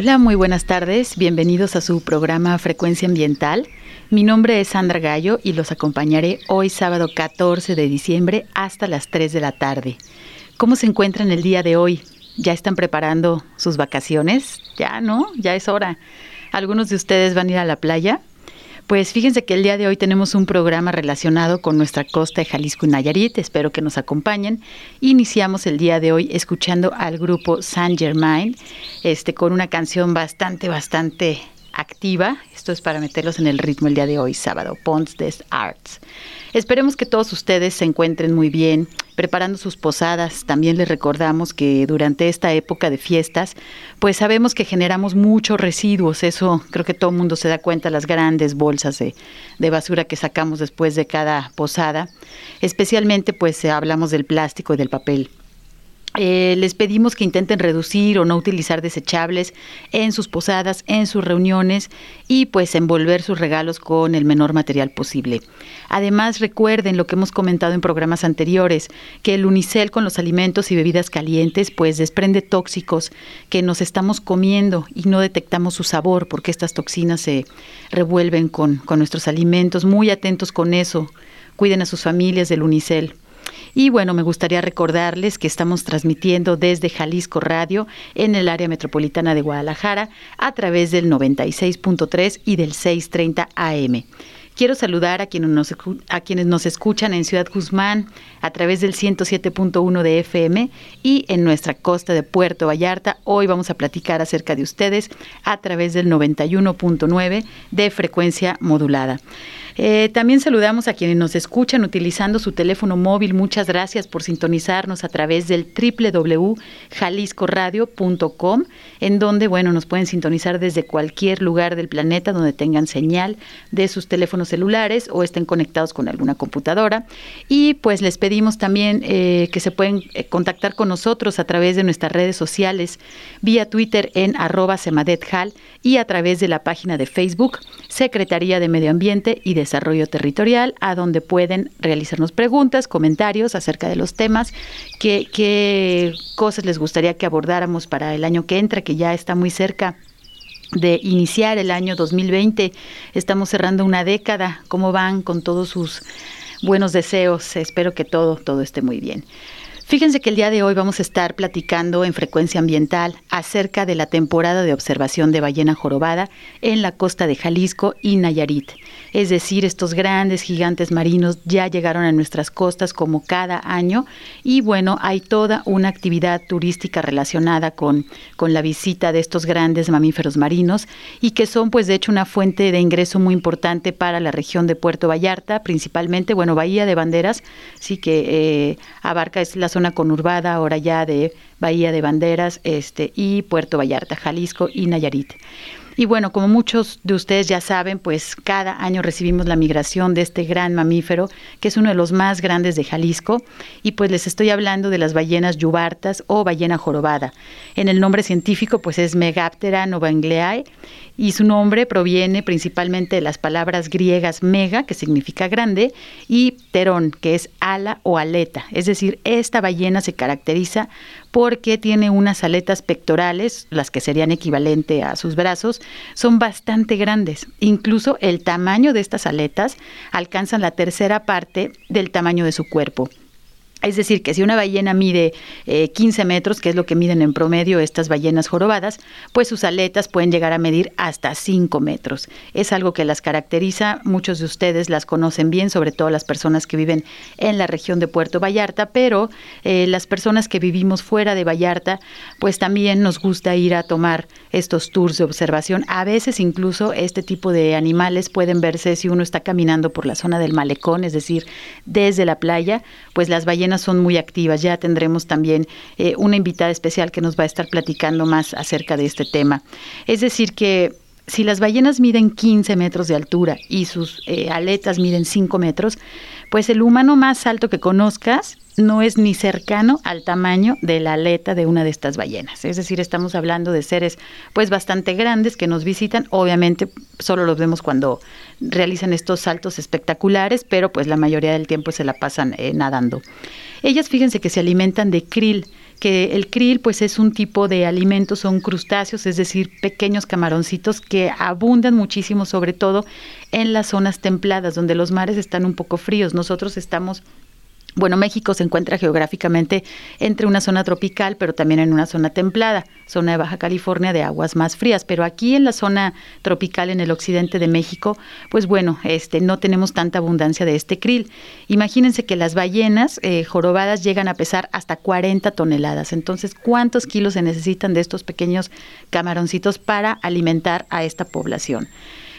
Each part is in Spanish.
Hola, muy buenas tardes. Bienvenidos a su programa Frecuencia Ambiental. Mi nombre es Sandra Gallo y los acompañaré hoy sábado 14 de diciembre hasta las 3 de la tarde. ¿Cómo se encuentran el día de hoy? ¿Ya están preparando sus vacaciones? Ya, ¿no? Ya es hora. ¿Algunos de ustedes van a ir a la playa? Pues fíjense que el día de hoy tenemos un programa relacionado con nuestra costa de Jalisco y Nayarit. Espero que nos acompañen. Iniciamos el día de hoy escuchando al grupo Saint Germain, este, con una canción bastante, bastante activa. Esto es para meterlos en el ritmo el día de hoy, sábado, Ponts des Arts. Esperemos que todos ustedes se encuentren muy bien, preparando sus posadas. También les recordamos que durante esta época de fiestas, pues sabemos que generamos muchos residuos. Eso creo que todo el mundo se da cuenta, las grandes bolsas de, de basura que sacamos después de cada posada. Especialmente pues hablamos del plástico y del papel. Eh, les pedimos que intenten reducir o no utilizar desechables en sus posadas, en sus reuniones y pues envolver sus regalos con el menor material posible. Además, recuerden lo que hemos comentado en programas anteriores, que el unicel con los alimentos y bebidas calientes pues desprende tóxicos que nos estamos comiendo y no detectamos su sabor porque estas toxinas se revuelven con, con nuestros alimentos. Muy atentos con eso. Cuiden a sus familias del unicel. Y bueno, me gustaría recordarles que estamos transmitiendo desde Jalisco Radio en el área metropolitana de Guadalajara a través del 96.3 y del 630 AM. Quiero saludar a quienes, nos, escuchan en Ciudad Guzmán a través del 107.1 de FM y en nuestra costa de Puerto Vallarta. Hoy vamos a platicar acerca de ustedes a través del 91.9 de frecuencia modulada. Eh, también saludamos a quienes nos escuchan utilizando su teléfono móvil. Muchas gracias por sintonizarnos a través del www.jaliscoradio.com, en donde, bueno, nos pueden sintonizar desde cualquier lugar del planeta donde tengan señal de sus teléfonos celulares o estén conectados con alguna computadora. Y pues les pedimos también eh, que se pueden eh, contactar con nosotros a través de nuestras redes sociales, vía Twitter en arroba semadethal y a través de la página de Facebook, Secretaría de Medio Ambiente y de Desarrollo Territorial, a donde pueden realizarnos preguntas, comentarios acerca de los temas, qué, cosas les gustaría que abordáramos para el año que entra, que ya está muy cerca de iniciar el año 2020. Estamos cerrando una década. ¿Cómo van con todos sus buenos deseos? Espero que todo, todo esté muy bien. Fíjense que el día de hoy vamos a estar platicando en frecuencia ambiental acerca de la temporada de observación de ballena jorobada en la costa de Jalisco y Nayarit. Es decir, estos grandes gigantes marinos ya llegaron a nuestras costas como cada año y bueno, hay toda una actividad turística relacionada con, con la visita de estos grandes mamíferos marinos y que son pues de hecho una fuente de ingreso muy importante para la región de Puerto Vallarta, principalmente, bueno, Bahía de Banderas, sí que eh, abarca es la conurbada ahora ya de Bahía de Banderas este, y Puerto Vallarta, Jalisco y Nayarit. Y bueno, como muchos de ustedes ya saben, pues cada año recibimos la migración de este gran mamífero, que es uno de los más grandes de Jalisco, y pues les estoy hablando de las ballenas yubartas o ballena jorobada. En el nombre científico pues es Megaptera novangleae y su nombre proviene principalmente de las palabras griegas mega, que significa grande, y terón, que es ala o aleta. Es decir, esta ballena se caracteriza porque tiene unas aletas pectorales, las que serían equivalente a sus brazos, son bastante grandes. Incluso el tamaño de estas aletas alcanzan la tercera parte del tamaño de su cuerpo. Es decir, que si una ballena mide 15 eh, metros, que es lo que miden en promedio estas ballenas jorobadas, pues sus aletas pueden llegar a medir hasta 5 metros. Es algo que las caracteriza, muchos de ustedes las conocen bien, sobre todo las personas que viven en la región de Puerto Vallarta, pero eh, las personas que vivimos fuera de Vallarta, pues también nos gusta ir a tomar estos tours de observación. A veces incluso este tipo de animales pueden verse si uno está caminando por la zona del malecón, es decir, desde la playa, pues las ballenas son muy activas. Ya tendremos también eh, una invitada especial que nos va a estar platicando más acerca de este tema. Es decir, que si las ballenas miden 15 metros de altura y sus eh, aletas miden 5 metros, pues el humano más alto que conozcas no es ni cercano al tamaño de la aleta de una de estas ballenas. Es decir, estamos hablando de seres pues bastante grandes que nos visitan. Obviamente solo los vemos cuando realizan estos saltos espectaculares, pero pues la mayoría del tiempo se la pasan eh, nadando. Ellas fíjense que se alimentan de krill, que el krill pues es un tipo de alimento, son crustáceos, es decir, pequeños camaroncitos que abundan muchísimo, sobre todo en las zonas templadas, donde los mares están un poco fríos. Nosotros estamos bueno, México se encuentra geográficamente entre una zona tropical, pero también en una zona templada, zona de Baja California de aguas más frías, pero aquí en la zona tropical en el occidente de México, pues bueno, este no tenemos tanta abundancia de este krill. Imagínense que las ballenas eh, jorobadas llegan a pesar hasta 40 toneladas. Entonces, ¿cuántos kilos se necesitan de estos pequeños camaroncitos para alimentar a esta población?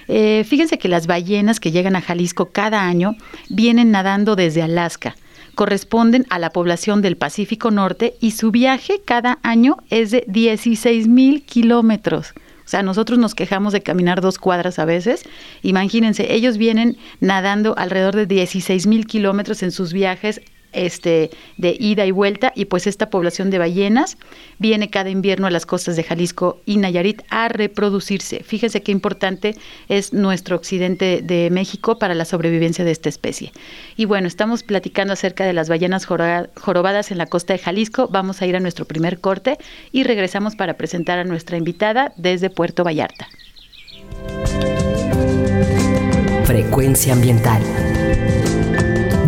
Eh, fíjense que las ballenas que llegan a Jalisco cada año vienen nadando desde Alaska corresponden a la población del Pacífico Norte y su viaje cada año es de 16 mil kilómetros. O sea, nosotros nos quejamos de caminar dos cuadras a veces. Imagínense, ellos vienen nadando alrededor de 16 mil kilómetros en sus viajes este, de ida y vuelta y pues esta población de ballenas viene cada invierno a las costas de Jalisco y Nayarit a reproducirse. Fíjense qué importante es nuestro occidente de México para la sobrevivencia de esta especie. Y bueno, estamos platicando acerca de las ballenas jorobadas en la costa de Jalisco. Vamos a ir a nuestro primer corte y regresamos para presentar a nuestra invitada desde Puerto Vallarta. Frecuencia ambiental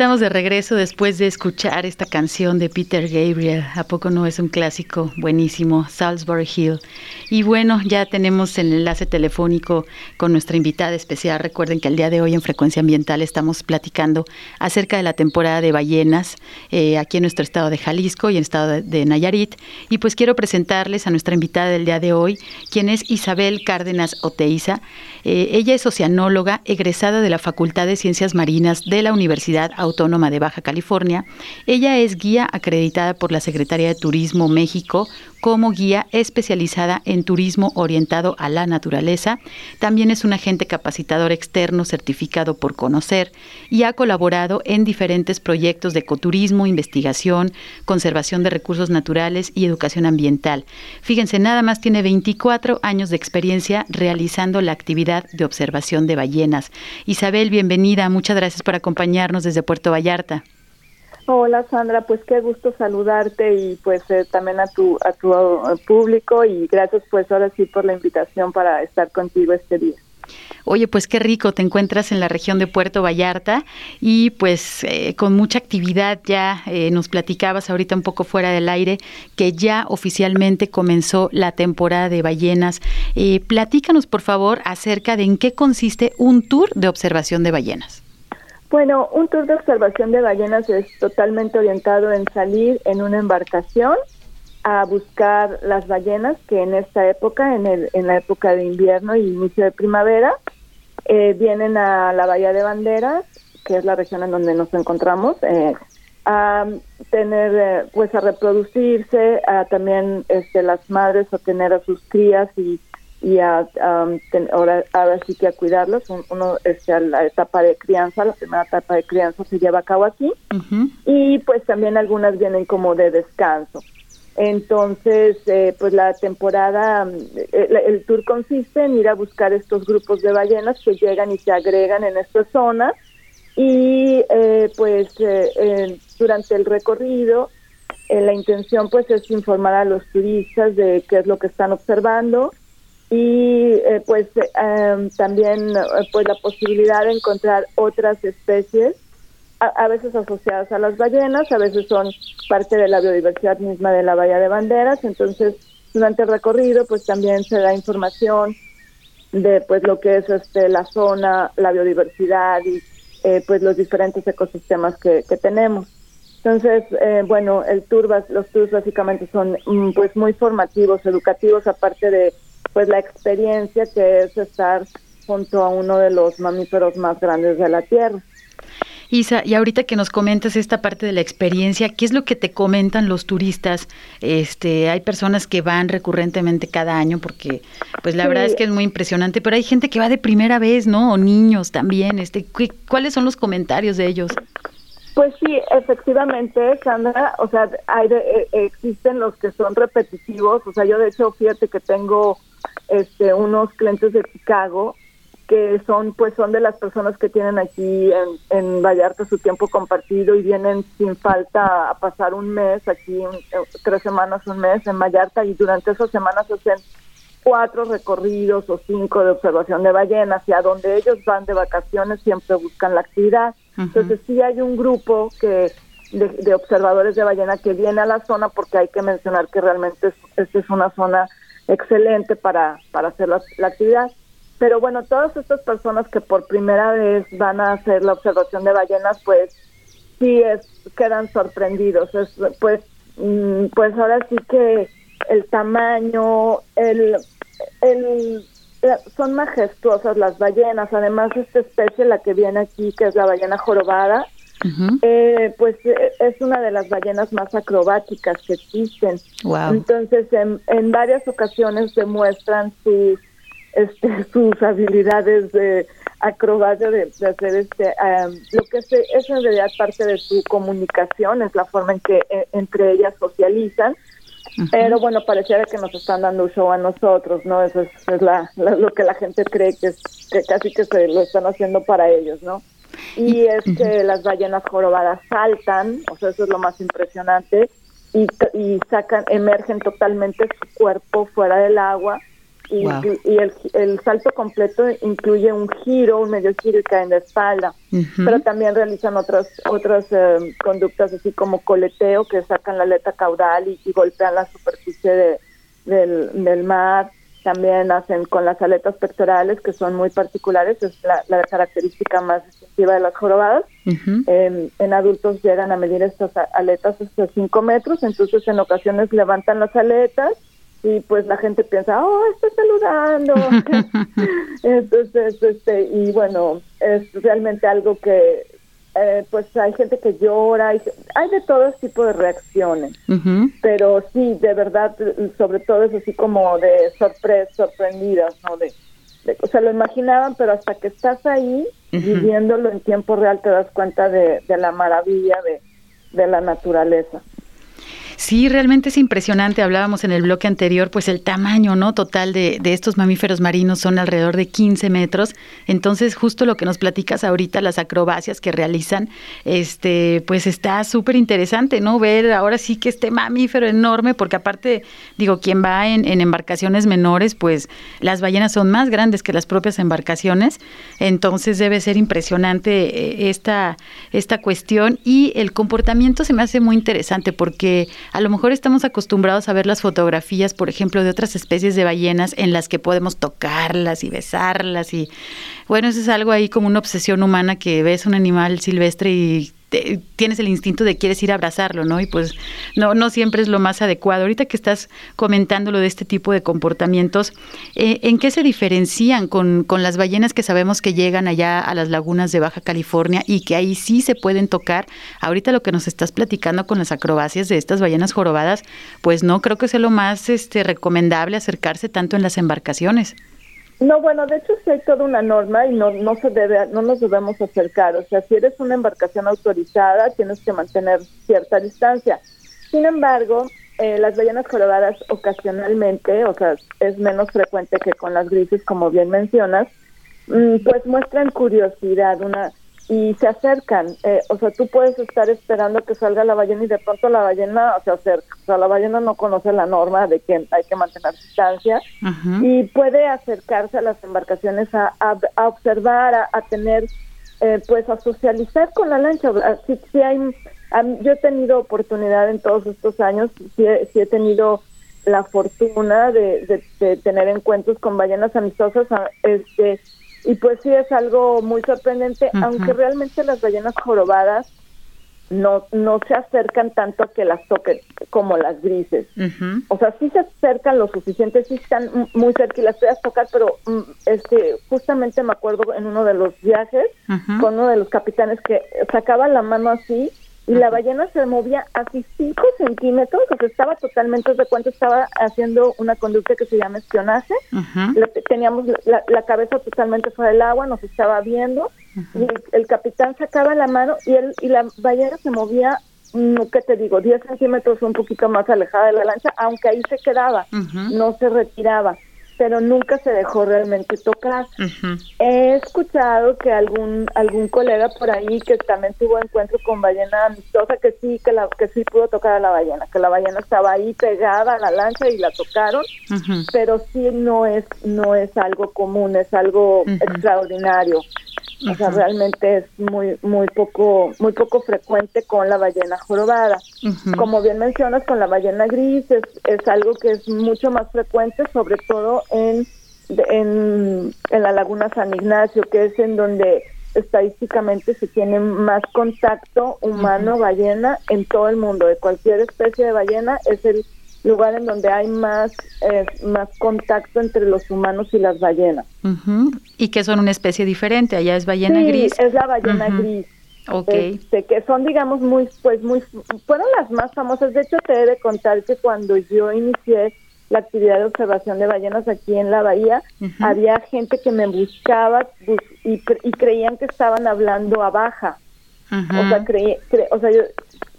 Estamos de regreso después de escuchar esta canción de Peter Gabriel. ¿A poco no es un clásico buenísimo? Salisbury Hill. Y bueno, ya tenemos el enlace telefónico con nuestra invitada especial. Recuerden que el día de hoy en Frecuencia Ambiental estamos platicando acerca de la temporada de ballenas eh, aquí en nuestro estado de Jalisco y en el estado de, Nayarit. Y pues quiero presentarles a nuestra invitada del día de hoy, quien es Isabel Cárdenas Oteiza. Eh, ella es oceanóloga egresada de la Facultad de Ciencias Marinas de la Universidad Autónoma de Baja California. Ella es guía acreditada por la Secretaría de Turismo México como guía especializada en turismo orientado a la naturaleza. También es un agente capacitador externo certificado por Conocer y ha colaborado en diferentes proyectos de ecoturismo, investigación, conservación de recursos naturales y educación ambiental. Fíjense, nada más tiene 24 años de experiencia realizando la actividad de observación de ballenas. Isabel, bienvenida. Muchas gracias por acompañarnos desde Puerto Vallarta. Hola Sandra, pues qué gusto saludarte y pues eh, también a tu a tu uh, público y gracias pues ahora sí por la invitación para estar contigo este día. Oye, pues qué rico, te encuentras en la región de Puerto Vallarta y pues eh, con mucha actividad ya eh, nos platicabas ahorita un poco fuera del aire que ya oficialmente comenzó la temporada de ballenas. platícanos por favor acerca de en qué consiste un tour de observación de ballenas. Bueno, un tour de observación de ballenas es totalmente orientado en salir en una embarcación a buscar las ballenas que en esta época, en, el, en la época de invierno y inicio de primavera, eh, vienen a la Bahía de Banderas, que es la región en donde nos encontramos, eh, a tener, eh, pues a reproducirse, a también este, las madres a tener a sus crías y y a, ahora, sí que a cuidarlos. Uno, este, la etapa de crianza, la primera etapa de crianza se lleva a cabo aquí y pues también algunas vienen como de descanso. Entonces, eh, pues la temporada, eh, el, tour consiste en ir a buscar estos grupos de ballenas que llegan y se agregan en esta zona y eh, pues durante el recorrido la intención pues es informar a los turistas de qué es lo que están observando, y eh, pues em, también eh, pues la posibilidad de encontrar otras especies a, veces asociadas a las ballenas, a veces son parte de la biodiversidad misma de la Bahía de Banderas, entonces durante el recorrido pues también se da información de pues lo que es este la zona, la biodiversidad y eh, pues los diferentes ecosistemas que, tenemos. Entonces, bueno, el tour, los tours básicamente son mm, pues muy formativos, educativos, aparte de pues la experiencia que es estar junto a uno de los mamíferos más grandes de la Tierra. Isa, y ahorita que nos comentas esta parte de la experiencia, ¿qué es lo que te comentan los turistas? Este, hay personas que van recurrentemente cada año porque, pues la verdad es que es muy impresionante, pero hay gente que va de primera vez, ¿no? O niños también. Este, ¿cuáles son los comentarios de ellos? Pues sí, efectivamente, Sandra, o sea, hay eh, existen los que son repetitivos, o sea, yo de hecho, fíjate que tengo este, unos clientes de Chicago que son pues son de las personas que tienen aquí en, en Vallarta su tiempo compartido y vienen sin falta a pasar un mes aquí, tres semanas, un mes en Vallarta y durante esas semanas hacen cuatro recorridos o cinco de observación de ballenas y a donde ellos van de vacaciones siempre buscan la actividad. Entonces sí hay un grupo que de, observadores de ballena que viene a la zona porque hay que mencionar que realmente esta es una zona excelente para, para hacer la, actividad. Pero bueno, todas estas personas que por primera vez van a hacer la observación de ballenas, pues sí es, quedan sorprendidos. Es, pues, mm, pues ahora sí que el tamaño, el, el, son majestuosas las ballenas. Además, esta especie, la que viene aquí, que es la ballena jorobada, eh, pues eh, es una de las ballenas más acrobáticas que existen. Entonces, en, varias ocasiones demuestran sus este, sus habilidades de acrobacia de, hacer este lo que es, es, en realidad parte de su comunicación es la forma en que eh, entre ellas socializan pero bueno pareciera que nos están dando un show a nosotros no eso es, lo que la gente cree que, es, que casi que se lo están haciendo para ellos no y es que las ballenas jorobadas saltan, o sea, eso es lo más impresionante, y, y sacan, emergen totalmente su cuerpo fuera del agua y, el, el, salto completo incluye un giro, un medio giro y caen de espalda, pero también realizan otras otras eh, conductas así como coleteo que sacan la aleta caudal y, golpean la superficie de, del, del mar, también hacen con las aletas pectorales que son muy particulares, es la, característica más distintiva de las jorobadas. en adultos llegan a medir estas aletas hasta 5 metros, entonces en ocasiones levantan las aletas y pues la gente piensa, oh, está saludando. Entonces, este, y bueno, es realmente algo que, eh, pues hay gente que llora, hay, hay de todo tipo de reacciones, pero sí, de verdad, sobre todo es así como de sorpresa, sorprendidas, ¿no? De, o sea, lo imaginaban, pero hasta que estás ahí, viviéndolo en tiempo real, te das cuenta de, de la maravilla de, de la naturaleza. Sí, realmente es impresionante. Hablábamos en el bloque anterior, pues el tamaño no total de, de, estos mamíferos marinos son alrededor de 15 metros. Entonces, justo lo que nos platicas ahorita, las acrobacias que realizan, este, pues está súper interesante, ¿no? Ver ahora sí que este mamífero enorme, porque aparte, digo, quien va en, en embarcaciones menores, pues las ballenas son más grandes que las propias embarcaciones. Entonces debe ser impresionante eh, esta, esta cuestión. Y el comportamiento se me hace muy interesante porque a lo mejor estamos acostumbrados a ver las fotografías, por ejemplo, de otras especies de ballenas en las que podemos tocarlas y besarlas y bueno, eso es algo ahí como una obsesión humana que ves un animal silvestre y tienes el instinto de quieres ir a abrazarlo, ¿no? Y pues no, no siempre es lo más adecuado. Ahorita que estás comentando lo de este tipo de comportamientos, eh, ¿en qué se diferencian con, con, las ballenas que sabemos que llegan allá a las lagunas de Baja California y que ahí sí se pueden tocar? Ahorita lo que nos estás platicando con las acrobacias de estas ballenas jorobadas, pues no creo que sea lo más este, recomendable acercarse tanto en las embarcaciones. No, bueno, de hecho sí hay toda una norma y no, no se debe, no nos debemos acercar. O sea, si eres una embarcación autorizada, tienes que mantener cierta distancia. Sin embargo, eh, las ballenas jorobadas ocasionalmente, o sea, es menos frecuente que con las grises, como bien mencionas, mm, pues muestran curiosidad, una y se acercan. Eh, o sea, tú puedes estar esperando que salga la ballena y de pronto la ballena se acerca. O sea, la ballena no conoce la norma de que hay que mantener distancia y puede acercarse a las embarcaciones a, a, observar, a, tener, eh, pues a socializar con la lancha. Si, si hay, yo he tenido oportunidad en todos estos años, si he, tenido la fortuna de, de, tener encuentros con ballenas amistosas, este y pues sí es algo muy sorprendente, aunque realmente las ballenas jorobadas no no se acercan tanto a que las toquen como las grises. O sea, sí se acercan lo suficiente, sí están muy cerca y las puedes tocar, pero este justamente me acuerdo en uno de los viajes con uno de los capitanes que sacaba la mano así y la ballena se movía así 5 centímetros, o sea, estaba totalmente, de cuenta, estaba haciendo una conducta que se llama espionaje, teníamos la, cabeza totalmente fuera del agua, nos estaba viendo, y el, capitán sacaba la mano y, él, y la ballena se movía ¿qué te digo? 10 centímetros un poquito más alejada de la lancha, aunque ahí se quedaba, no se retiraba pero nunca se dejó realmente tocar. He escuchado que algún algún colega por ahí que también tuvo encuentro con ballena amistosa que sí que la que sí pudo tocar a la ballena, que la ballena estaba ahí pegada a la lancha y la tocaron, pero sí no es no es algo común, es algo extraordinario. O sea, realmente es muy muy poco muy poco frecuente con la ballena jorobada. Como bien mencionas, con la ballena gris es, es algo que es mucho más frecuente, sobre todo en, en, en la laguna San Ignacio, que es en donde estadísticamente se tiene más contacto humano-ballena en todo el mundo. De cualquier especie de ballena es el lugar en donde hay más, eh, más contacto entre los humanos y las ballenas. Y que son una especie diferente, allá es ballena sí, gris. es la ballena gris. Okay. Este, que son digamos muy pues muy fueron las más famosas de hecho te he de contar que cuando yo inicié la actividad de observación de ballenas aquí en la bahía había gente que me buscaba y, y, creían que estaban hablando a baja o sea creí, o sea yo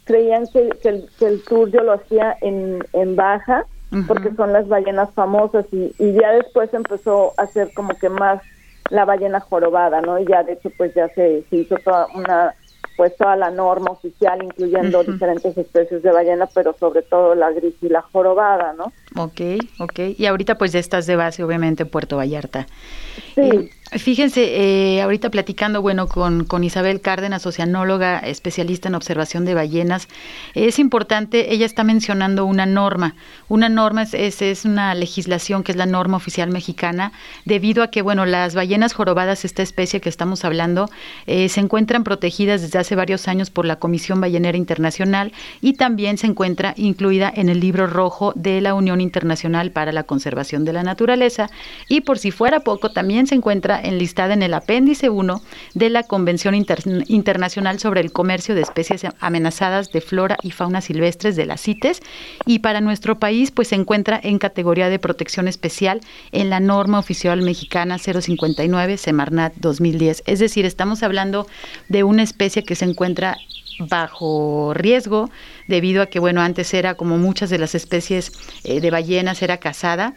creían que, el, que el tour yo lo hacía en, en baja, porque son las ballenas famosas, y, y ya después empezó a ser como que más la ballena jorobada, ¿no? Y ya de hecho pues ya se, se hizo toda una pues toda la norma oficial, incluyendo diferentes especies de ballena, pero sobre todo la gris y la jorobada, ¿no? Ok, ok. Y ahorita pues ya estás de base, obviamente, en Puerto Vallarta. Sí. Fíjense, eh, ahorita platicando, bueno, con, con, Isabel Cárdenas, oceanóloga, especialista en observación de ballenas, es importante, ella está mencionando una norma. Una norma es, es, una legislación que es la norma oficial mexicana, debido a que, bueno, las ballenas jorobadas, esta especie que estamos hablando, eh, se encuentran protegidas desde hace varios años por la Comisión Ballenera Internacional y también se encuentra incluida en el libro rojo de la Unión Internacional para la Conservación de la Naturaleza. Y por si fuera poco, también se encuentra enlistada en el apéndice 1 de la Convención Internacional sobre el Comercio de Especies Amenazadas de Flora y Fauna Silvestres de las CITES y para nuestro país pues se encuentra en categoría de protección especial en la norma oficial mexicana 059 Semarnat 2010. Es decir, estamos hablando de una especie que se encuentra bajo riesgo debido a que bueno antes era como muchas de las especies eh, de ballenas era cazada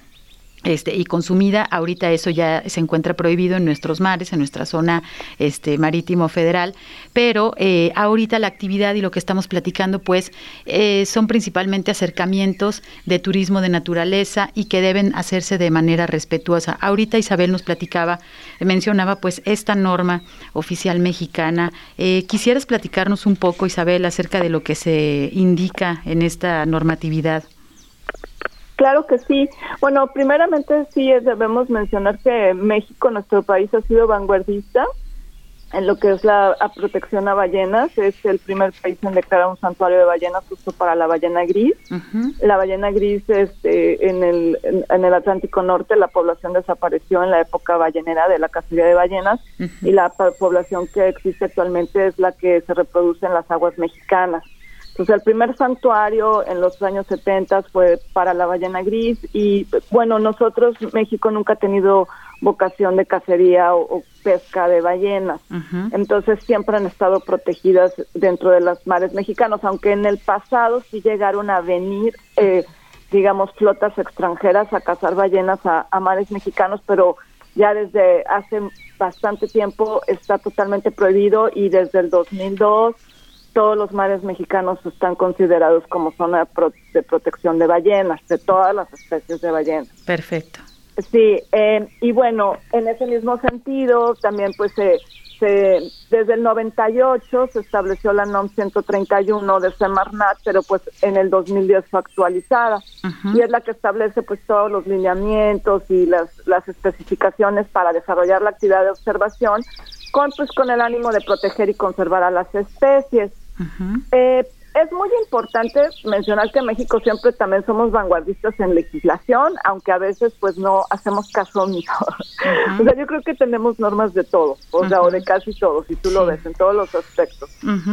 este, y consumida. Ahorita eso ya se encuentra prohibido en nuestros mares, en nuestra zona este, marítimo federal, pero eh, ahorita la actividad y lo que estamos platicando, pues, eh, son principalmente acercamientos de turismo de naturaleza y que deben hacerse de manera respetuosa. Ahorita Isabel nos platicaba, mencionaba, pues, esta norma oficial mexicana. Eh, ¿Quisieras platicarnos un poco, Isabel, acerca de lo que se indica en esta normatividad? Claro que sí. Bueno, primeramente sí debemos mencionar que México, nuestro país, ha sido vanguardista en lo que es la protección a ballenas. Es el primer país en declarar un santuario de ballenas justo para la ballena gris. La ballena gris este, en, el, en, el Atlántico Norte, la población desapareció en la época ballenera de la cacería de ballenas y la población que existe actualmente es la que se reproduce en las aguas mexicanas. Entonces, el primer santuario en los años 70 fue para la ballena gris y, bueno, nosotros, México nunca ha tenido vocación de cacería o, pesca de ballenas. Entonces, siempre han estado protegidas dentro de los mares mexicanos, aunque en el pasado sí llegaron a venir, eh, digamos, flotas extranjeras a cazar ballenas a, a mares mexicanos, pero ya desde hace bastante tiempo está totalmente prohibido y desde el 2002 todos los mares mexicanos están considerados como zona de, protección de ballenas, de todas las especies de ballenas. Perfecto. Sí, eh, y bueno, en ese mismo sentido, también pues se, desde el 98 se estableció la NOM 131 de Semarnat, pero pues en el 2010 fue actualizada y es la que establece pues todos los lineamientos y las, las especificaciones para desarrollar la actividad de observación con pues con el ánimo de proteger y conservar a las especies. Eh, es muy importante mencionar que en México siempre también somos vanguardistas en legislación, aunque a veces pues no hacemos caso omiso. o sea, yo creo que tenemos normas de todo, o sea, o de casi todo, si tú lo ves, en todos los aspectos.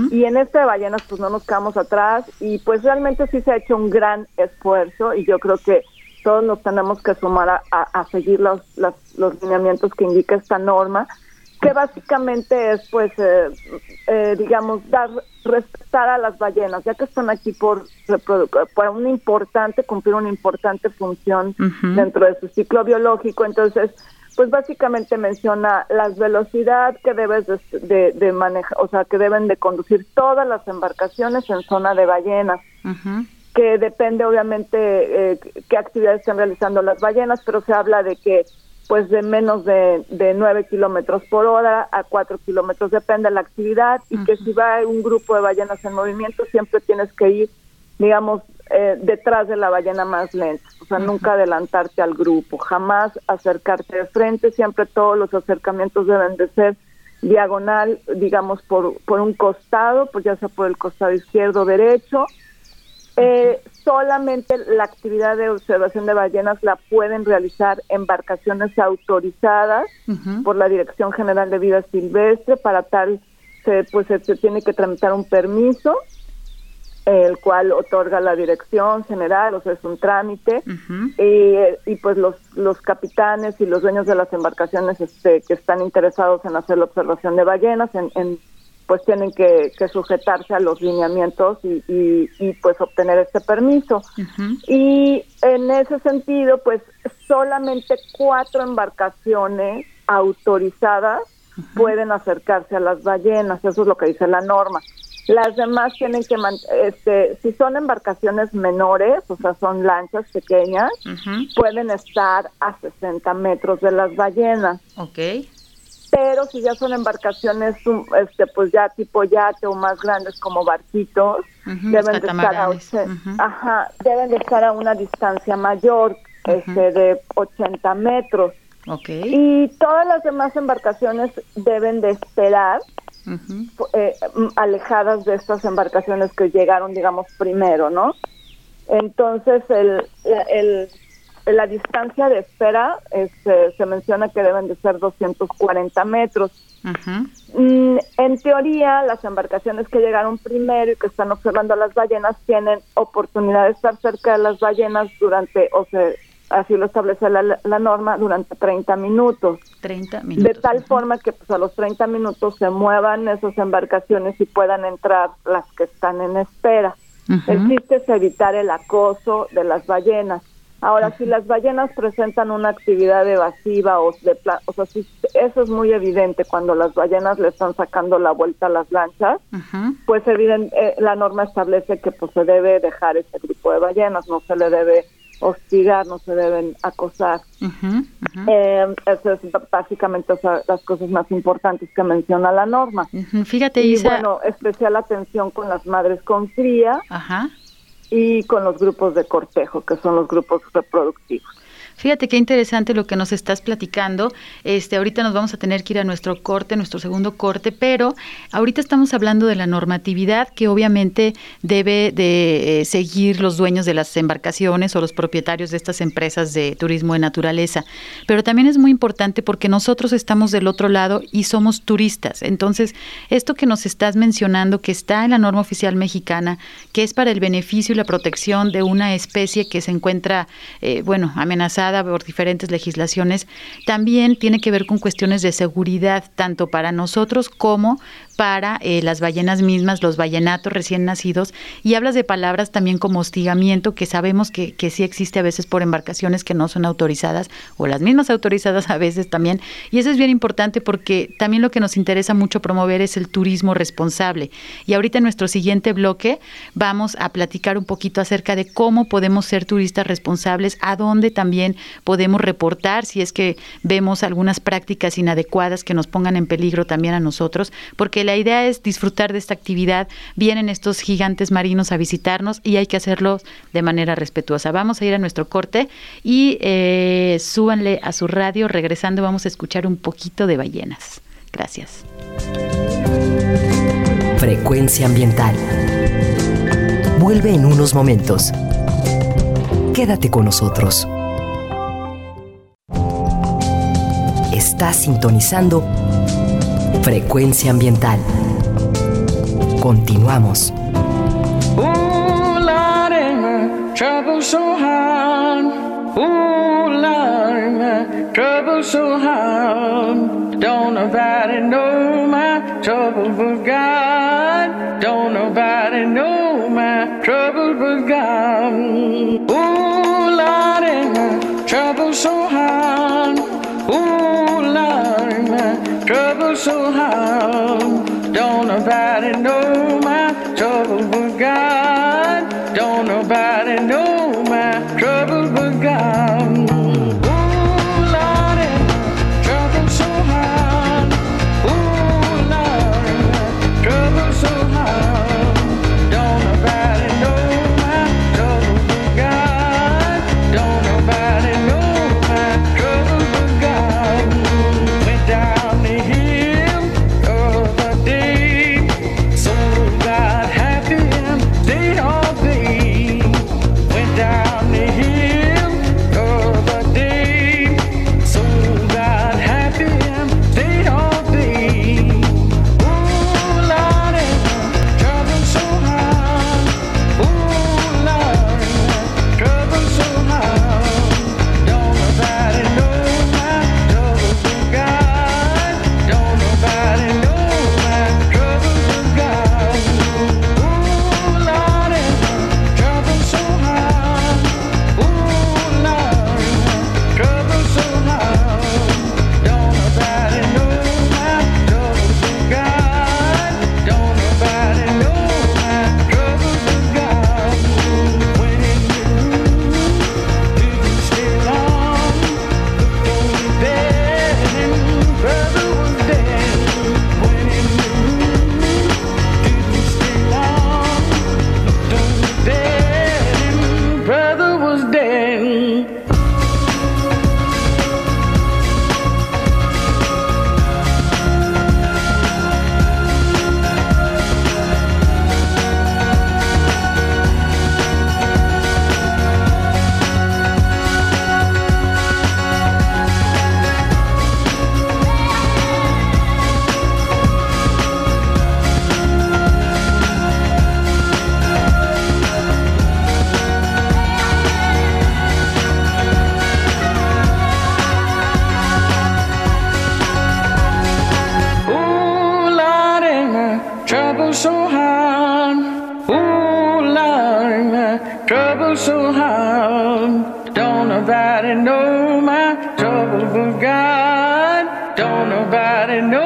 Y en este de ballenas pues no nos quedamos atrás y pues realmente sí se ha hecho un gran esfuerzo y yo creo que todos nos tenemos que sumar a, seguir los, los lineamientos que indica esta norma que básicamente es, pues, eh, eh, digamos, dar, respetar a las ballenas, ya que están aquí por, por un importante, cumplir una importante función dentro de su ciclo biológico. Entonces, pues básicamente menciona la velocidad que debes de, de, manejar, o sea, que deben de conducir todas las embarcaciones en zona de ballenas. que depende obviamente eh, qué actividades están realizando las ballenas, pero se habla de que pues de menos de, de 9 kilómetros por hora a 4 kilómetros, depende de la actividad, y que si va un grupo de ballenas en movimiento, siempre tienes que ir, digamos, eh, detrás de la ballena más lenta, o sea, nunca adelantarte al grupo, jamás acercarte de frente, siempre todos los acercamientos deben de ser diagonal, digamos, por, por un costado, pues ya sea por el costado izquierdo o derecho, eh, solamente la actividad de observación de ballenas la pueden realizar embarcaciones autorizadas por la Dirección General de Vida Silvestre. Para tal, se, pues se, tiene que tramitar un permiso, el cual otorga la Dirección General, o sea, es un trámite. y, pues los, los capitanes y los dueños de las embarcaciones este, que están interesados en hacer la observación de ballenas, en, en pues tienen que, sujetarse a los lineamientos y, pues obtener este permiso. Y en ese sentido, pues solamente cuatro embarcaciones autorizadas pueden acercarse a las ballenas, eso es lo que dice la norma. Las demás tienen que, este, si son embarcaciones menores, o sea, son lanchas pequeñas, pueden estar a 60 metros de las ballenas. Ok. Pero si ya son embarcaciones, este, pues ya tipo yate o más grandes como barquitos, deben de estar a, ajá, deben de estar a una distancia mayor, este, de 80 metros. Okay. Y todas las demás embarcaciones deben de esperar eh, alejadas de estas embarcaciones que llegaron, digamos, primero, ¿no? Entonces, el, el, la distancia de espera este, se menciona que deben de ser 240 metros. Mm, en teoría, las embarcaciones que llegaron primero y que están observando a las ballenas tienen oportunidad de estar cerca de las ballenas durante, o sea, así lo establece la, norma, durante 30 minutos. 30 minutos. De tal forma que pues, a los 30 minutos se muevan esas embarcaciones y puedan entrar las que están en espera. El chiste es evitar el acoso de las ballenas. Ahora, si las ballenas presentan una actividad evasiva o de o sea, si eso es muy evidente cuando las ballenas le están sacando la vuelta a las lanchas, pues evidente, eh, la norma establece que pues se debe dejar ese grupo de ballenas, no se le debe hostigar, no se deben acosar. Eh, eso es básicamente las cosas más importantes que menciona la norma. Fíjate, y bueno, especial atención con las madres con cría y con los grupos de cortejo, que son los grupos reproductivos. Fíjate qué interesante lo que nos estás platicando. Este, ahorita nos vamos a tener que ir a nuestro corte, nuestro segundo corte, pero ahorita estamos hablando de la normatividad que obviamente debe de eh, seguir los dueños de las embarcaciones o los propietarios de estas empresas de turismo de naturaleza. Pero también es muy importante porque nosotros estamos del otro lado y somos turistas. Entonces, esto que nos estás mencionando, que está en la norma oficial mexicana, que es para el beneficio y la protección de una especie que se encuentra, eh, bueno, amenazada por diferentes legislaciones, también tiene que ver con cuestiones de seguridad, tanto para nosotros como para eh, las ballenas mismas, los ballenatos recién nacidos, y hablas de palabras también como hostigamiento, que sabemos que, que sí existe a veces por embarcaciones que no son autorizadas, o las mismas autorizadas a veces también, y eso es bien importante porque también lo que nos interesa mucho promover es el turismo responsable. Y ahorita en nuestro siguiente bloque vamos a platicar un poquito acerca de cómo podemos ser turistas responsables, a dónde también podemos reportar si es que vemos algunas prácticas inadecuadas que nos pongan en peligro también a nosotros, porque la idea es disfrutar de esta actividad. Vienen estos gigantes marinos a visitarnos y hay que hacerlo de manera respetuosa. Vamos a ir a nuestro corte y eh, súbanle a su radio. Regresando vamos a escuchar un poquito de ballenas. Gracias. Frecuencia ambiental. Vuelve en unos momentos. Quédate con nosotros. Estás sintonizando Frecuencia Ambiental. Continuamos. Trouble so hard. Trouble so hard. Don't nobody know my trouble but God. Don't nobody know my trouble but God. Trouble so hard. Trouble so hard. Don't nobody know my trouble but God. Don't nobody know my trouble but God. Trouble so hard. Don't nobody know my trouble but God. Don't nobody know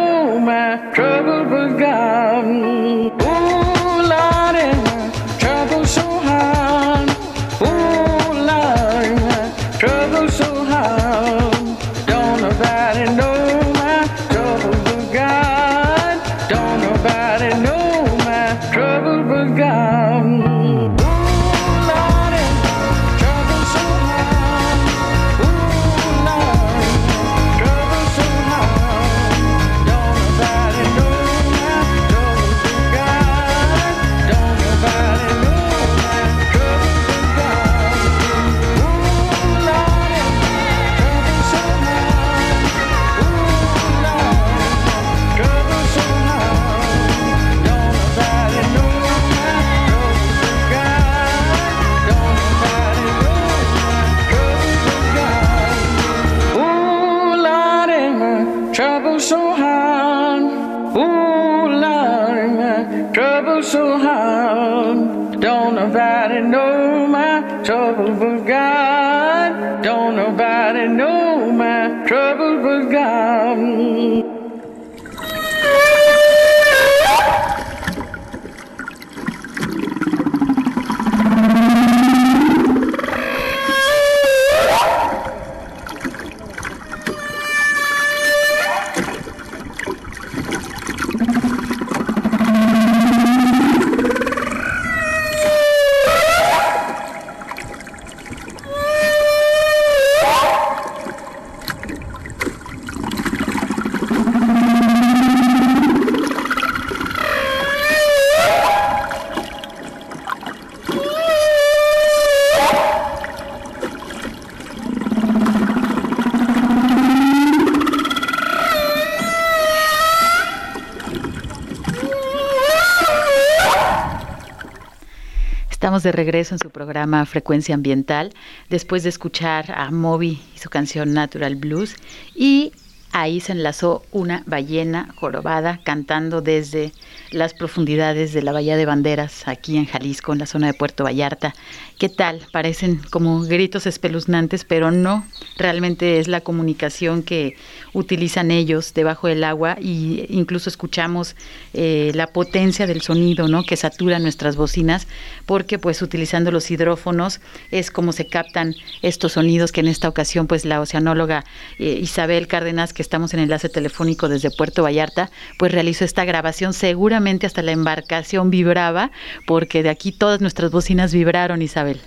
de regreso en su programa Frecuencia Ambiental, después de escuchar a Moby y su canción Natural Blues. Y ahí se enlazó una ballena jorobada cantando desde las profundidades de la Bahía de Banderas, aquí en Jalisco, en la zona de Puerto Vallarta. ¿Qué tal? Parecen como gritos espeluznantes, pero no, realmente es la comunicación que utilizan ellos debajo del agua y incluso escuchamos eh, la potencia del sonido, ¿no? Que satura nuestras bocinas, porque pues utilizando los hidrófonos es como se captan estos sonidos que en esta ocasión pues la oceanóloga eh, Isabel Cárdenas, que estamos en enlace telefónico desde Puerto Vallarta, pues realizó esta grabación, seguramente hasta la embarcación vibraba, porque de aquí todas nuestras bocinas vibraron, Isabel.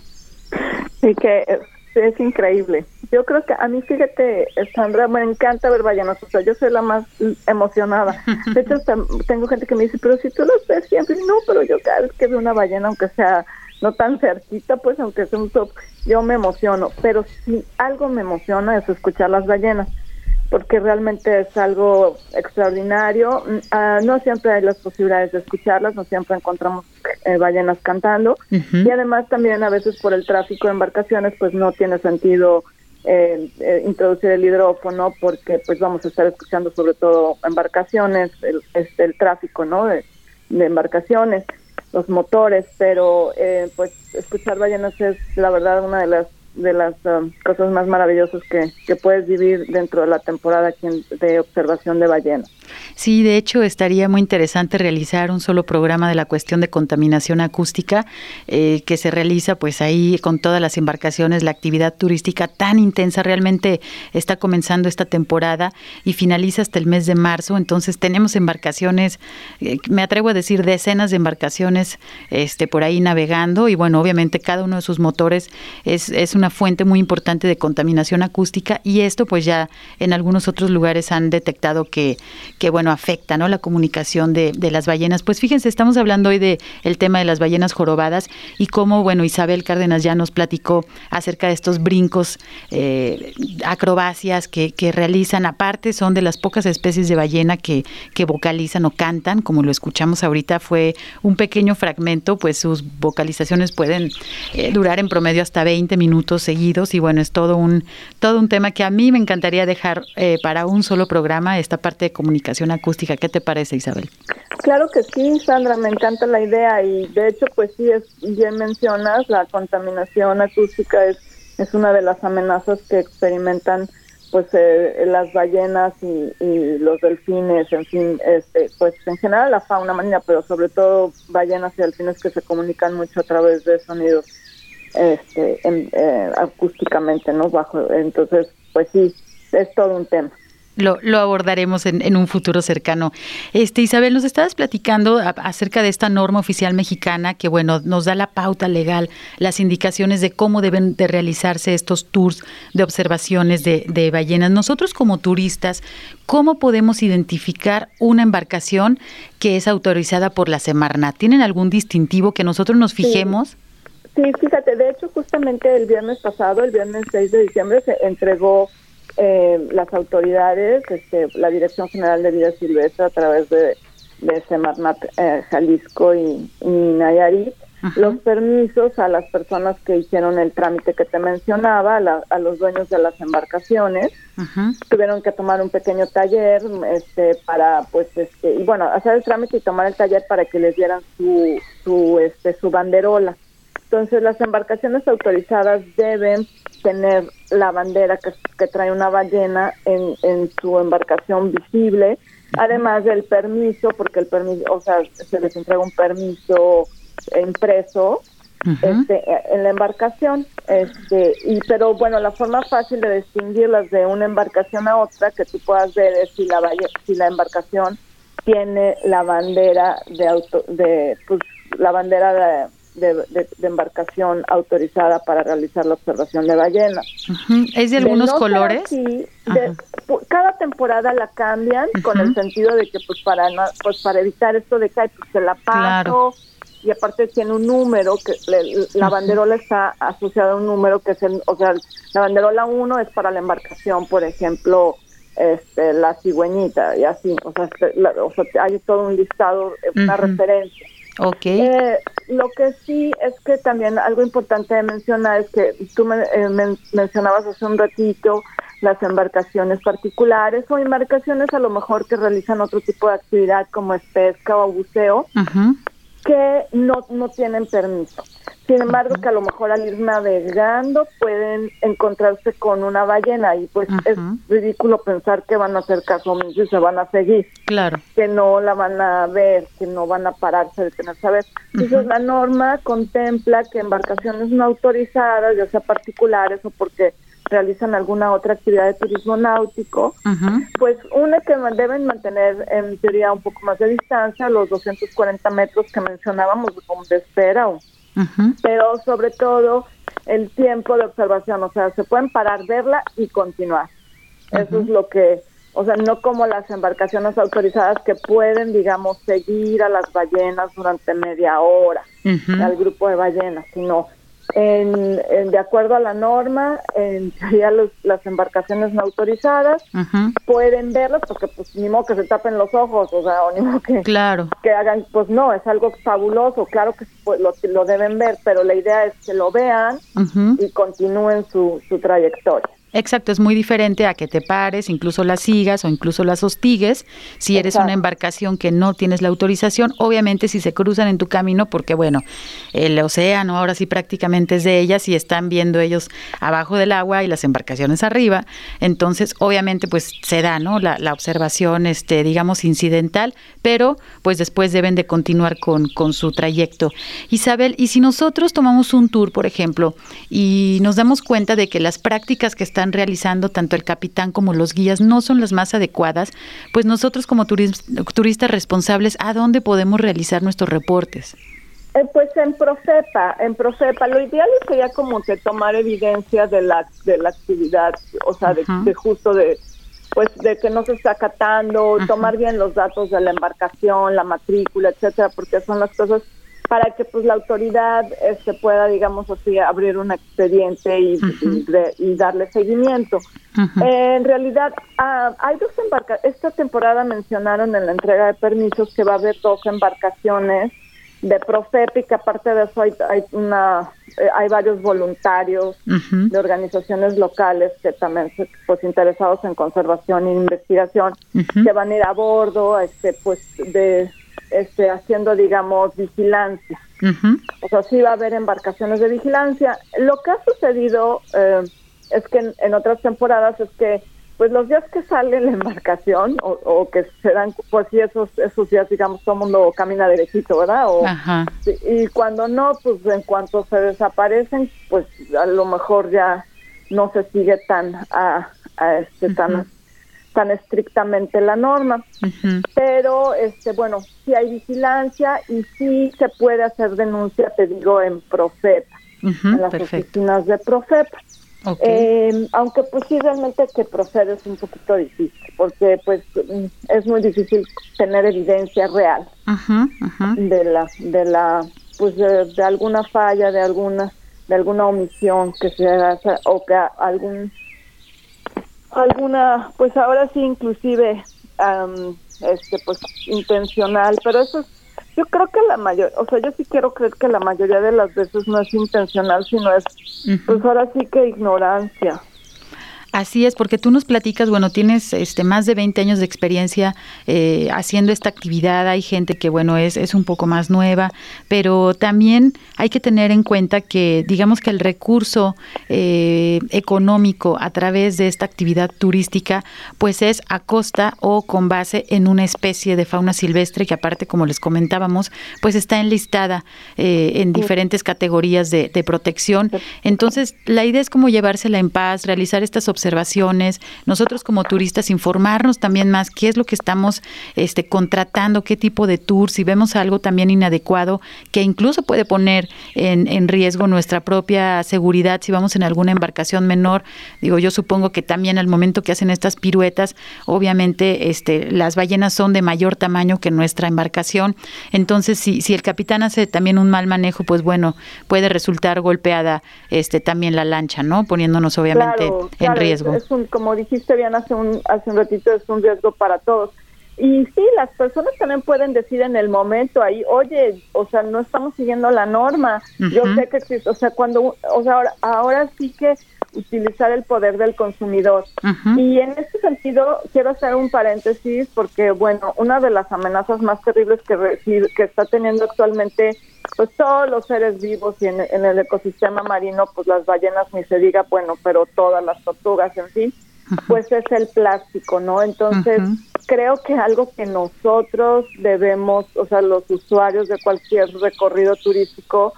Sí, que es, es increíble. Yo creo que a mí, fíjate, Sandra, me encanta ver ballenas. O sea, yo soy la más emocionada. De hecho, tengo gente que me dice, pero si tú los ves siempre, no, pero yo cada vez que veo una ballena, aunque sea no tan cerquita, pues aunque sea un top, yo me emociono. Pero si algo me emociona es escuchar las ballenas porque realmente es algo extraordinario. Ah, no siempre hay las posibilidades de escucharlas, no siempre encontramos eh, ballenas cantando. Y además también a veces por el tráfico de embarcaciones pues no tiene sentido eh, eh, introducir el hidrófono porque pues vamos a estar escuchando sobre todo embarcaciones, el, este, el tráfico no de, de embarcaciones, los motores, pero eh, pues escuchar ballenas es la verdad una de las de las um, cosas más maravillosas que, que puedes vivir dentro de la temporada aquí en- de observación de ballenas. Sí, de hecho estaría muy interesante realizar un solo programa de la cuestión de contaminación acústica eh, que se realiza pues ahí con todas las embarcaciones, la actividad turística tan intensa realmente está comenzando esta temporada y finaliza hasta el mes de marzo, entonces tenemos embarcaciones, eh, me atrevo a decir decenas de embarcaciones este por ahí navegando y bueno, obviamente cada uno de sus motores es, es una fuente muy importante de contaminación acústica y esto pues ya en algunos otros lugares han detectado que, que bueno, afecta ¿no? la comunicación de, de las ballenas. Pues fíjense, estamos hablando hoy de el tema de las ballenas jorobadas y cómo, bueno, Isabel Cárdenas ya nos platicó acerca de estos brincos, eh, acrobacias que, que realizan, aparte son de las pocas especies de ballena que, que vocalizan o cantan, como lo escuchamos ahorita, fue un pequeño fragmento, pues sus vocalizaciones pueden eh, durar en promedio hasta 20 minutos seguidos y bueno, es todo un, todo un tema que a mí me encantaría dejar eh, para un solo programa, esta parte de comunicación acústica. ¿Qué te parece, Isabel? Claro que sí, Sandra, me encanta la idea y de hecho, pues sí, es bien mencionas, la contaminación acústica es, es una de las amenazas que experimentan pues eh, las ballenas y, los delfines, en fin, este, pues en general la fauna marina, pero sobre todo ballenas y delfines que se comunican mucho a través de sonidos este, eh, acústicamente, ¿no? Bajo, entonces, pues sí, es todo un tema lo, lo abordaremos en, en, un futuro cercano. Este Isabel, nos estabas platicando acerca de esta norma oficial mexicana que, bueno, nos da la pauta legal, las indicaciones de cómo deben de realizarse estos tours de observaciones de, de ballenas. Nosotros como turistas, ¿cómo podemos identificar una embarcación que es autorizada por la Semarnat? ¿Tienen algún distintivo que nosotros nos fijemos? Sí. Sí, fíjate, de hecho justamente el viernes pasado, el viernes 6 de diciembre, se entregó eh, las autoridades, este, la Dirección General de Vida Silvestre a través de, de Semarnat eh, Jalisco y, Nayarit, los permisos a las personas que hicieron el trámite que te mencionaba, a, los dueños de las embarcaciones, tuvieron que tomar un pequeño taller este, para, pues, este, y bueno, hacer el trámite y tomar el taller para que les dieran su, su, este, su banderola. Entonces, las embarcaciones autorizadas deben tener la bandera que, que trae una ballena en, en su embarcación visible, además del permiso, porque el permiso, o sea, se les entrega un permiso impreso este, en la embarcación, este, y pero bueno, la forma fácil de distinguirlas de una embarcación a otra que tú puedas ver es si la si la embarcación tiene la bandera de auto, de pues la bandera de de, embarcación autorizada para realizar la observación de ballenas. ¿Es de algunos colores? Sí, cada temporada la cambian con el sentido de que pues para pues para evitar esto de que pues, se la paso. Y aparte tiene un número que la banderola está asociada a un número que es el, o sea, la banderola 1 es para la embarcación, por ejemplo, este, la cigüeñita y así, o sea, este, o sea hay todo un listado, una referencia. Okay. Eh, lo que sí es que también algo importante de mencionar es que tú me, eh, mencionabas hace un ratito las embarcaciones particulares o embarcaciones a lo mejor que realizan otro tipo de actividad como es pesca o buceo, que no, no tienen permiso. Sin embargo, que a lo mejor al ir navegando pueden encontrarse con una ballena y pues es ridículo pensar que van a hacer caso omiso y se van a seguir. Claro. Que no la van a ver, que no van a pararse de tener a ver. Entonces la norma contempla que embarcaciones no autorizadas, ya sea particulares o porque realizan alguna otra actividad de turismo náutico, pues una que deben mantener en teoría un poco más de distancia, los 240 metros que mencionábamos de espera o pero sobre todo el tiempo de observación, o sea, se pueden parar, verla y continuar. Eso es lo que, o sea, no como las embarcaciones autorizadas que pueden, digamos, seguir a las ballenas durante media hora, al grupo de ballenas, sino en, de acuerdo a la norma, en ya las embarcaciones no autorizadas pueden verlas porque pues ni modo que se tapen los ojos, o sea, o ni modo que, claro. que hagan, pues no, es algo fabuloso, claro que lo, lo deben ver, pero la idea es que lo vean y continúen su, su trayectoria. Exacto, es muy diferente a que te pares, incluso las sigas o incluso las hostigues. Si eres una embarcación que no tienes la autorización, obviamente si se cruzan en tu camino, porque bueno, el océano ahora sí prácticamente es de ellas y están viendo ellos abajo del agua y las embarcaciones arriba, entonces obviamente pues se da, ¿no? La, la observación, este, digamos, incidental, pero pues después deben de continuar con, con su trayecto. Isabel, y si nosotros tomamos un tour, por ejemplo, y nos damos cuenta de que las prácticas que están realizando tanto el capitán como los guías no son las más adecuadas, pues nosotros como turistas responsables, ¿a dónde podemos realizar nuestros reportes? Eh, pues en Profepa, en Profepa, lo ideal sería como que tomar evidencia de la de la actividad, o sea, de, justo de pues de que no se está acatando, tomar bien los datos de la embarcación, la matrícula, etcétera, porque son las cosas para que pues la autoridad este, pueda, digamos así, abrir un expediente y, y, darle seguimiento. en realidad, ah, hay dos embarcaciones, esta temporada mencionaron en la entrega de permisos que va a haber dos embarcaciones de Profepi, que aparte de eso hay, una eh, hay varios voluntarios de organizaciones locales que también pues interesados en conservación e investigación que van a ir a bordo este pues de este, haciendo, digamos, vigilancia. O sea, sí va a haber embarcaciones de vigilancia. Lo que ha sucedido eh, es que en, otras temporadas es que pues los días que sale la embarcación o, que se dan, pues sí, esos, esos días, digamos, todo el mundo camina derechito, ¿verdad? O, Y cuando no, pues en cuanto se desaparecen, pues a lo mejor ya no se sigue tan a, este tan tan estrictamente la norma. Pero, este bueno, sí hay vigilancia y sí se puede hacer denuncia, te digo, en Profeta, en las oficinas de Profeta. Eh, aunque pues sí realmente que procede es un poquito difícil porque pues mm, es muy difícil tener evidencia real de la de la pues de, alguna falla de alguna de alguna omisión que se haga o que algún alguna pues ahora sí inclusive este pues intencional pero eso es yo creo que la mayor, o sea, yo sí quiero creer que la mayoría de las veces no es intencional, sino es, pues ahora sí que ignorancia. Así es, porque tú nos platicas, bueno, tienes este más de 20 años de experiencia eh, haciendo esta actividad, hay gente que, bueno, es, es un poco más nueva, pero también hay que tener en cuenta que, digamos que el recurso eh, económico a través de esta actividad turística, pues es a costa o con base en una especie de fauna silvestre que aparte, como les comentábamos, pues está enlistada eh, en diferentes categorías de, de protección. Entonces, la idea es como llevársela en paz, realizar estas observaciones observaciones, nosotros como turistas informarnos también más qué es lo que estamos este, contratando, qué tipo de tour, si vemos algo también inadecuado que incluso puede poner en, en riesgo nuestra propia seguridad si vamos en alguna embarcación menor. Digo, yo supongo que también al momento que hacen estas piruetas, obviamente este, las ballenas son de mayor tamaño que nuestra embarcación. Entonces, si, si el capitán hace también un mal manejo, pues bueno, puede resultar golpeada este, también la lancha, ¿no? Poniéndonos obviamente en riesgo. Es, un, como dijiste bien hace un, hace un ratito, es un riesgo para todos. Y sí, las personas también pueden decir en el momento ahí, oye, o sea, no estamos siguiendo la norma. Yo sé que existe, o sea, cuando, o sea, ahora, ahora sí que utilizar el poder del consumidor. Y en este sentido quiero hacer un paréntesis porque, bueno, una de las amenazas más terribles que, que está teniendo actualmente pues todos los seres vivos y en, el ecosistema marino, pues las ballenas ni se diga, bueno, pero todas las tortugas, en fin, pues es el plástico, ¿no? Entonces, creo que algo que nosotros debemos, o sea, los usuarios de cualquier recorrido turístico,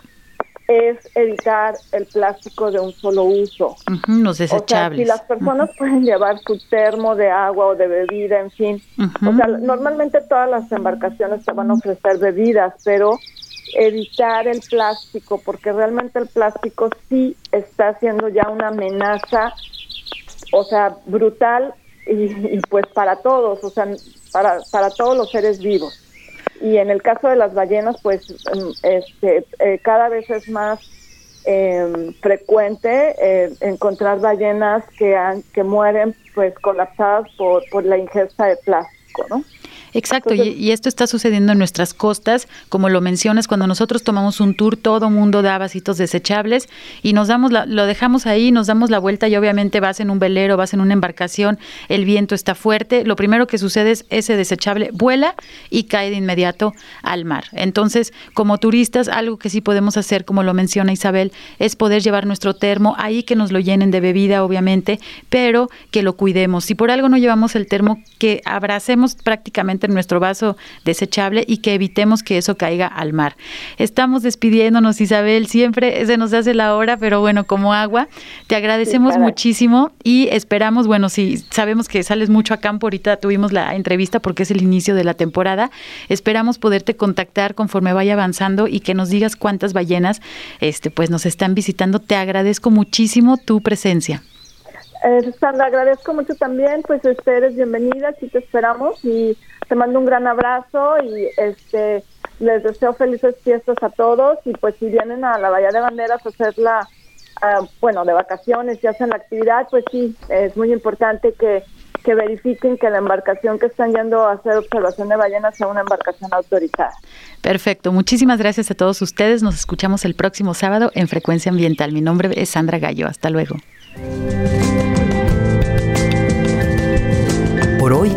es evitar el plástico de un solo uso. los desechables. O sea, si las personas pueden llevar su termo de agua o de bebida, en fin. O sea, normalmente todas las embarcaciones te van a ofrecer bebidas, pero evitar el plástico, porque realmente el plástico sí está siendo ya una amenaza, o sea, brutal y, pues para todos, o sea, para, para todos los seres vivos. Y en el caso de las ballenas, pues em, este, eh, cada vez es más em, frecuente eh, encontrar ballenas que, han, que mueren pues colapsadas por, por la ingesta de plástico, ¿no? Exacto, y, esto está sucediendo en nuestras costas, como lo mencionas, cuando nosotros tomamos un tour, todo mundo da vasitos desechables y nos damos la, lo dejamos ahí, nos damos la vuelta y obviamente vas en un velero, vas en una embarcación, el viento está fuerte, lo primero que sucede es ese desechable vuela y cae de inmediato al mar. Entonces, como turistas, algo que sí podemos hacer, como lo menciona Isabel, es poder llevar nuestro termo ahí que nos lo llenen de bebida, obviamente, pero que lo cuidemos. Si por algo no llevamos el termo, que abracemos prácticamente en nuestro vaso desechable y que evitemos que eso caiga al mar. Estamos despidiéndonos, Isabel, siempre se nos hace la hora, pero bueno, como agua, te agradecemos muchísimo y esperamos, bueno, si sabemos que sales mucho a campo, ahorita tuvimos la entrevista porque es el inicio de la temporada, esperamos poderte contactar conforme vaya avanzando y que nos digas cuántas ballenas este pues nos están visitando. Te agradezco muchísimo tu presencia. Eh, Sandra, agradezco mucho también, pues este, eres bienvenida, aquí te esperamos y te mando un gran abrazo y este les deseo felices fiestas a todos y pues si vienen a la Bahía de Banderas a hacerla, uh, bueno, de vacaciones y hacen la actividad, pues sí, es muy importante que, que verifiquen que la embarcación que están yendo a hacer observación de ballenas sea una embarcación autorizada. Perfecto, muchísimas gracias a todos ustedes, nos escuchamos el próximo sábado en Frecuencia Ambiental. Mi nombre es Sandra Gallo, hasta luego. Por hoy